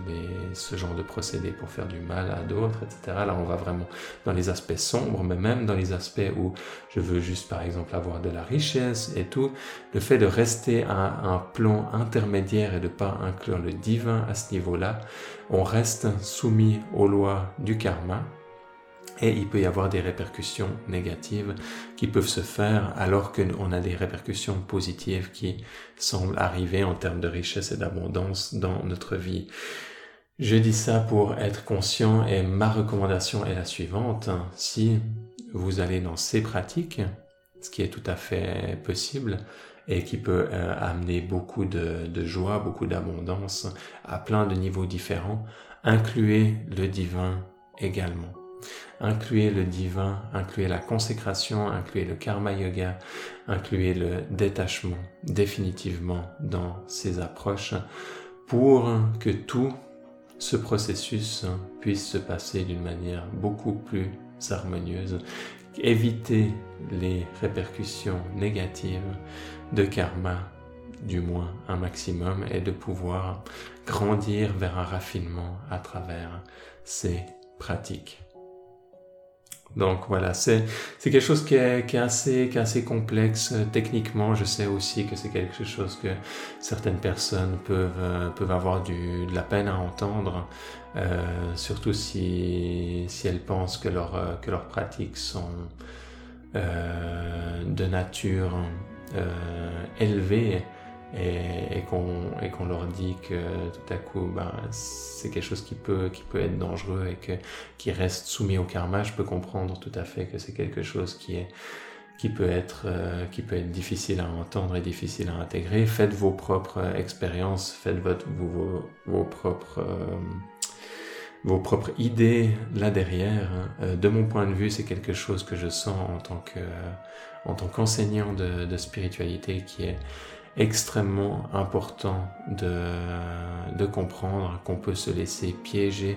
ce genre de procédé pour faire du mal à d'autres, etc. Là, on va vraiment dans les aspects sombres, mais même dans les aspects où je veux juste, par exemple, avoir de la richesse et tout, le fait de rester à un plan intermédiaire et de pas inclure le divin à ce niveau-là, on reste soumis aux lois du karma et il peut y avoir des répercussions négatives qui peuvent se faire alors qu'on a des répercussions positives qui semblent arriver en termes de richesse et d'abondance dans notre vie. Je dis ça pour être conscient et ma recommandation est la suivante. Si vous allez dans ces pratiques, ce qui est tout à fait possible et qui peut euh, amener beaucoup de, de joie, beaucoup d'abondance à plein de niveaux différents, incluez le divin également. Incluez le divin, incluez la consécration, incluez le karma yoga, incluez le détachement définitivement dans ces approches pour que tout ce processus puisse se passer d'une manière beaucoup plus harmonieuse, éviter les répercussions négatives de karma du moins un maximum et de pouvoir grandir vers un raffinement à travers ces pratiques. Donc voilà, c'est quelque chose qui est, qui est, assez, qui est assez complexe euh, techniquement. Je sais aussi que c'est quelque chose que certaines personnes peuvent, euh, peuvent avoir du, de la peine à entendre, euh, surtout si, si elles pensent que, leur, euh, que leurs pratiques sont euh, de nature élevée et, et qu'on leur dit que tout à coup ben, c'est quelque chose qui peut, qui peut être dangereux et que, qui reste soumis au karma, je peux comprendre tout à fait que c'est quelque chose qui est qui peut être euh, qui peut être difficile à entendre et difficile à intégrer. Faites vos propres expériences, faites votre, vos, vos propres euh, vos propres idées là derrière. Euh, de mon point de vue, c'est quelque chose que je sens en tant que en tant qu'enseignant de, de spiritualité qui est extrêmement important de, de comprendre qu'on peut se laisser piéger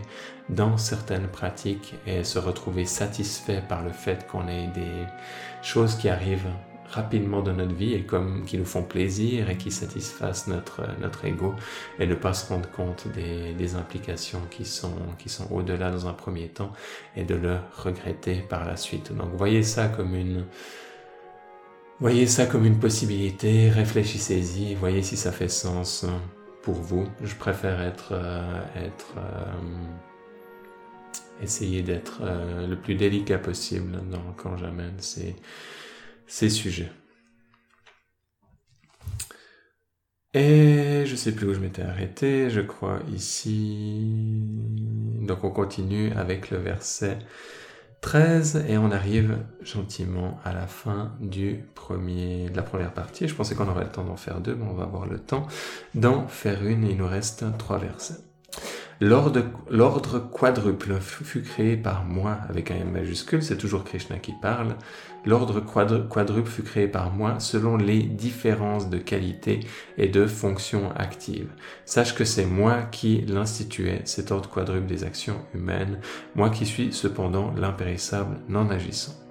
dans certaines pratiques et se retrouver satisfait par le fait qu'on ait des choses qui arrivent rapidement dans notre vie et comme qui nous font plaisir et qui satisfassent notre notre ego et ne pas se rendre compte des, des implications qui sont qui sont au-delà dans un premier temps et de le regretter par la suite. Donc voyez ça comme une Voyez ça comme une possibilité, réfléchissez-y, voyez si ça fait sens pour vous. Je préfère être, euh, euh, essayer d'être euh, le plus délicat possible dans, quand j'amène ces, sujets. Et je sais plus où je m'étais arrêté, je crois ici. Donc on continue avec le verset 13 et on arrive gentiment à la fin du premier, de la première partie. Je pensais qu'on aurait le temps d'en faire deux, mais on va avoir le temps d'en faire une il nous reste trois versets. L'ordre quadruple fut créé par moi avec un M majuscule, c'est toujours Krishna qui parle. L'ordre quadruple fut créé par moi selon les différences de qualité et de fonction actives. Sache que c'est moi qui l'instituais, cet ordre quadruple des actions humaines, moi qui suis cependant l'impérissable non agissant.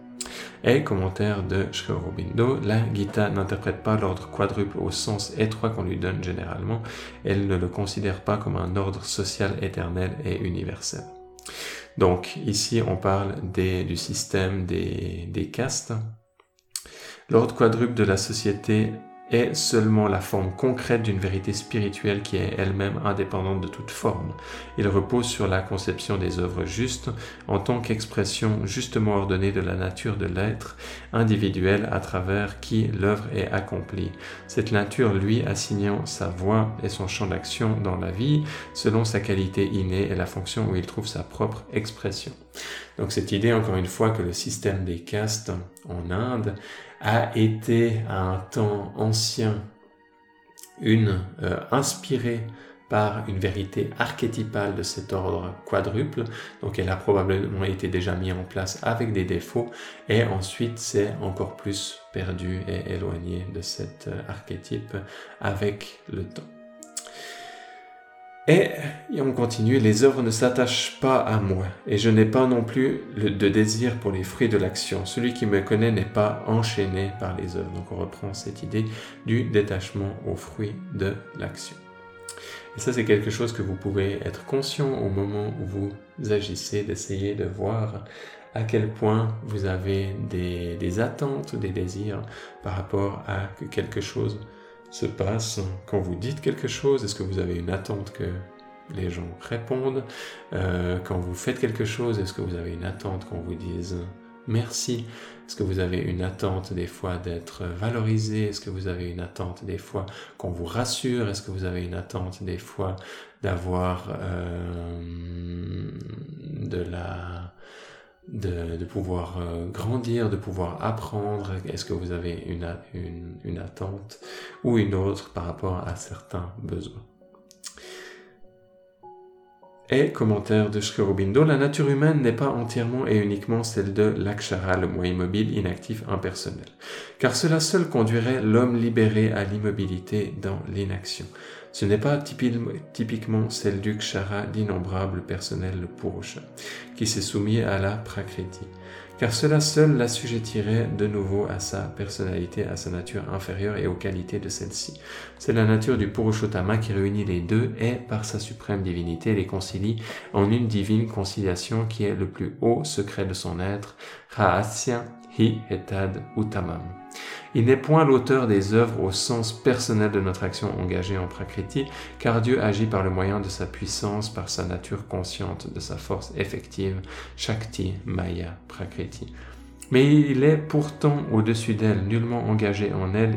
Et commentaire de Sri Aurobindo, la Gita n'interprète pas l'ordre quadruple au sens étroit qu'on lui donne généralement, elle ne le considère pas comme un ordre social éternel et universel. Donc ici on parle du système des, des castes. L'ordre quadruple de la société est seulement la forme concrète d'une vérité spirituelle qui est elle-même indépendante de toute forme. Il repose sur la conception des œuvres justes en tant qu'expression justement ordonnée de la nature de l'être individuel à travers qui l'œuvre est accomplie. Cette nature lui assignant sa voix et son champ d'action dans la vie selon sa qualité innée et la fonction où il trouve sa propre expression. Donc cette idée, encore une fois, que le système des castes en Inde a été à un temps ancien une euh, inspirée par une vérité archétypale de cet ordre quadruple. Donc elle a probablement été déjà mise en place avec des défauts et ensuite c'est encore plus perdu et éloigné de cet euh, archétype avec le temps. Et, on continue, les œuvres ne s'attachent pas à moi, et je n'ai pas non plus de désir pour les fruits de l'action. Celui qui me connaît n'est pas enchaîné par les œuvres. Donc on reprend cette idée du détachement aux fruits de l'action. Et ça, c'est quelque chose que vous pouvez être conscient au moment où vous agissez, d'essayer de voir à quel point vous avez des, attentes, des désirs par rapport à que quelque chose se passe quand vous dites quelque chose? Est-ce que vous avez une attente que les gens répondent? Euh, Quand vous faites quelque chose, est-ce que vous avez une attente qu'on vous dise merci? Est-ce que vous avez une attente des fois d'être valorisé? Est-ce que vous avez une attente des fois qu'on vous rassure? Est-ce que vous avez une attente des fois d'avoir euh, de la de, pouvoir euh, grandir, de pouvoir apprendre Est-ce que vous avez une, une, une, attente ou une autre par rapport à certains besoins? Et commentaire de Sri la nature humaine n'est pas entièrement et uniquement celle de l'akshara, le moi immobile, inactif, impersonnel. Car cela seul conduirait l'homme libéré à l'immobilité dans l'inaction. Ce n'est pas typiquement celle du kshara d'innombrables personnels le purusha, qui s'est soumis à la prakriti, car cela seul l'assujettirait de nouveau à sa personnalité, à sa nature inférieure et aux qualités de celle-ci. C'est la nature du Purushottama qui réunit les deux et, par sa suprême divinité, les concilie en une divine conciliation qui est le plus haut secret de son être, Rahasya Il n'est point l'auteur des œuvres au sens personnel de notre action engagée en Prakriti, car Dieu agit par le moyen de sa puissance, par sa nature consciente, de sa force effective, Shakti, Maya, Prakriti. Mais il est pourtant au-dessus d'elle, nullement engagé en elle,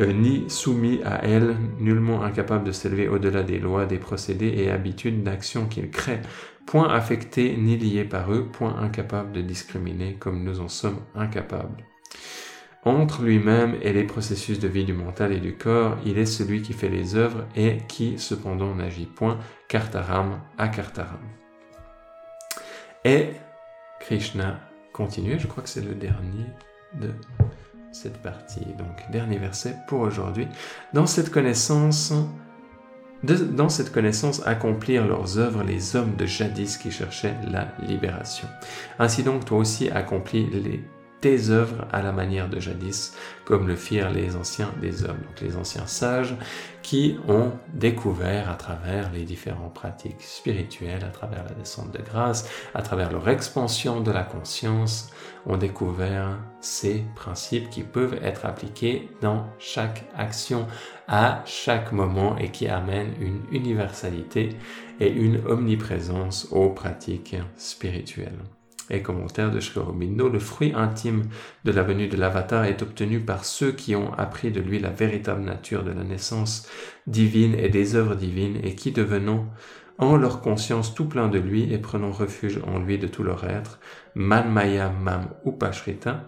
euh, ni soumis à elle, nullement incapable de s'élever au-delà des lois, des procédés et habitudes d'action qu'il crée, point affecté ni lié par eux, point incapable de discriminer comme nous en sommes incapables. Entre lui-même et les processus de vie du mental et du corps, il est celui qui fait les œuvres et qui cependant n'agit point kartaram à kartaram. Et Krishna continue, je crois que c'est le dernier de cette partie. Donc, dernier verset pour aujourd'hui. Dans cette connaissance, dans cette connaissance accomplir leurs œuvres les hommes de jadis qui cherchaient la libération. Ainsi donc, toi aussi accomplis les tes œuvres à la manière de jadis, comme le firent les anciens des hommes, donc les anciens sages qui ont découvert à travers les différentes pratiques spirituelles, à travers la descente de grâce, à travers leur expansion de la conscience, ont découvert ces principes qui peuvent être appliqués dans chaque action, à chaque moment et qui amènent une universalité et une omniprésence aux pratiques spirituelles. Et commentaire de Sri Aurobindo, le fruit intime de la venue de l'avatar est obtenu par ceux qui ont appris de lui la véritable nature de la naissance divine et des œuvres divines et qui devenant en leur conscience tout plein de lui et prenant refuge en lui de tout leur être, Manmaya Mam Upashrita,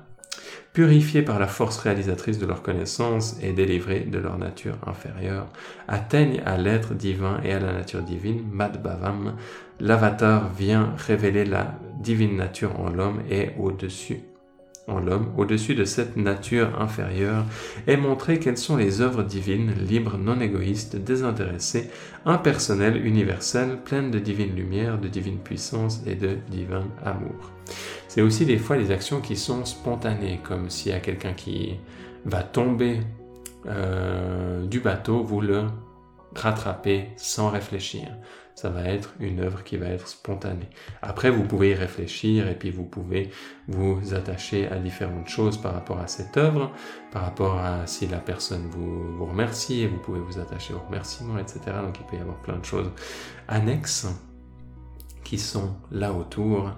purifiés par la force réalisatrice de leur connaissance et délivrés de leur nature inférieure, atteignent à l'être divin et à la nature divine, Madbhavam. L'avatar vient révéler la divine nature en l'homme et au-dessus en l'homme, au-dessus de cette nature inférieure, et montrer quelles sont les œuvres divines, libres, non égoïstes, désintéressées, impersonnelles, universelles, pleines de divine lumière, de divine puissance et de divin amour. C'est aussi des fois les actions qui sont spontanées, comme s'il y a quelqu'un qui va tomber euh, du bateau, vous le rattrapez sans réfléchir. Ça va être une œuvre qui va être spontanée. Après, vous pouvez y réfléchir et puis vous pouvez vous attacher à différentes choses par rapport à cette œuvre, par rapport à si la personne vous, vous remercie et vous pouvez vous attacher au remerciement, etc. Donc il peut y avoir plein de choses annexes qui sont là autour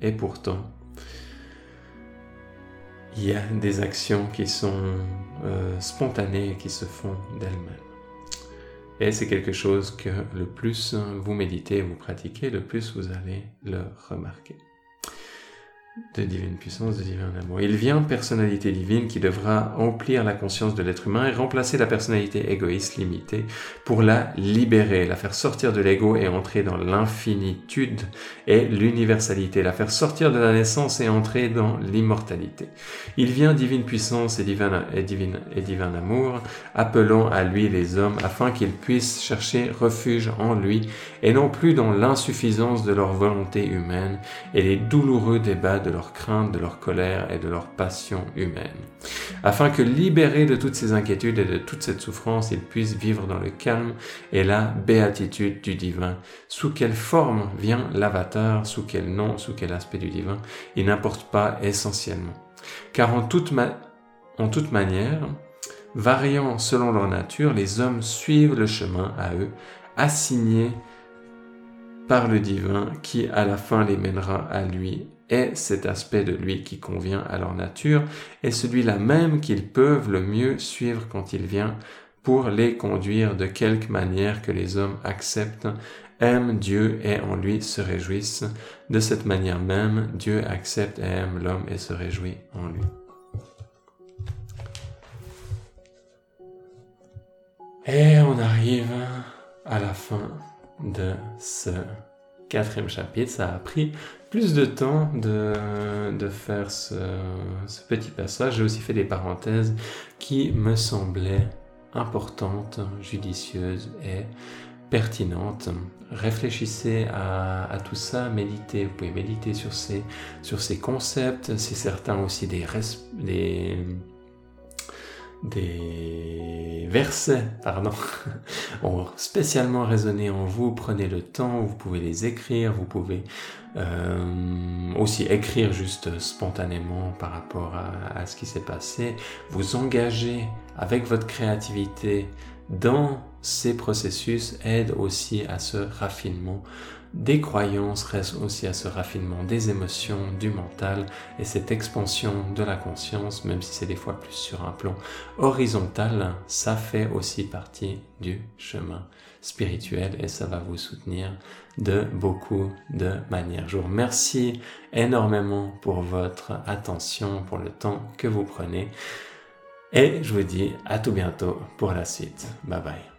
et pourtant il y a des actions qui sont euh, spontanées et qui se font d'elles-mêmes. Et c'est quelque chose que le plus vous méditez, vous pratiquez, le plus vous allez le remarquer de divine puissance, de divin amour. Il vient personnalité divine qui devra emplir la conscience de l'être humain et remplacer la personnalité égoïste limitée pour la libérer, la faire sortir de l'ego et entrer dans l'infinitude et l'universalité, la faire sortir de la naissance et entrer dans l'immortalité. Il vient divine puissance et divin, et et divin amour, appelant à lui les hommes afin qu'ils puissent chercher refuge en lui et non plus dans l'insuffisance de leur volonté humaine et les douloureux débats de leur crainte, de leur colère et de leur passion humaine, afin que libérés de toutes ces inquiétudes et de toute cette souffrance, ils puissent vivre dans le calme et la béatitude du divin. Sous quelle forme vient l'avatar, sous quel nom, sous quel aspect du divin, il n'importe pas essentiellement. Car en toute, en toute manière, variant selon leur nature, les hommes suivent le chemin à eux, assigné par le divin qui à la fin les mènera à lui est cet aspect de lui qui convient à leur nature et celui-là même qu'ils peuvent le mieux suivre quand il vient pour les conduire de quelque manière que les hommes acceptent, aiment Dieu et en lui se réjouissent. De cette manière même, Dieu accepte et aime l'homme et se réjouit en lui. Et on arrive à la fin de ce quatrième chapitre. Ça a pris plus de temps de, faire ce, petit passage. J'ai aussi fait des parenthèses qui me semblaient importantes, judicieuses et pertinentes. Réfléchissez à, tout ça, méditez. Vous pouvez méditer sur ces, concepts. C'est certains aussi des, des des versets, pardon, <laughs> ont spécialement résonné en vous. Prenez le temps, vous pouvez les écrire, vous pouvez euh, aussi écrire juste spontanément par rapport à, à ce qui s'est passé. Vous engager avec votre créativité dans ces processus aide aussi à ce raffinement des croyances restent aussi à ce raffinement des émotions, du mental et cette expansion de la conscience, même si c'est des fois plus sur un plan horizontal, ça fait aussi partie du chemin spirituel et ça va vous soutenir de beaucoup de manières. Je vous remercie énormément pour votre attention, pour le temps que vous prenez et je vous dis à tout bientôt pour la suite. Bye bye.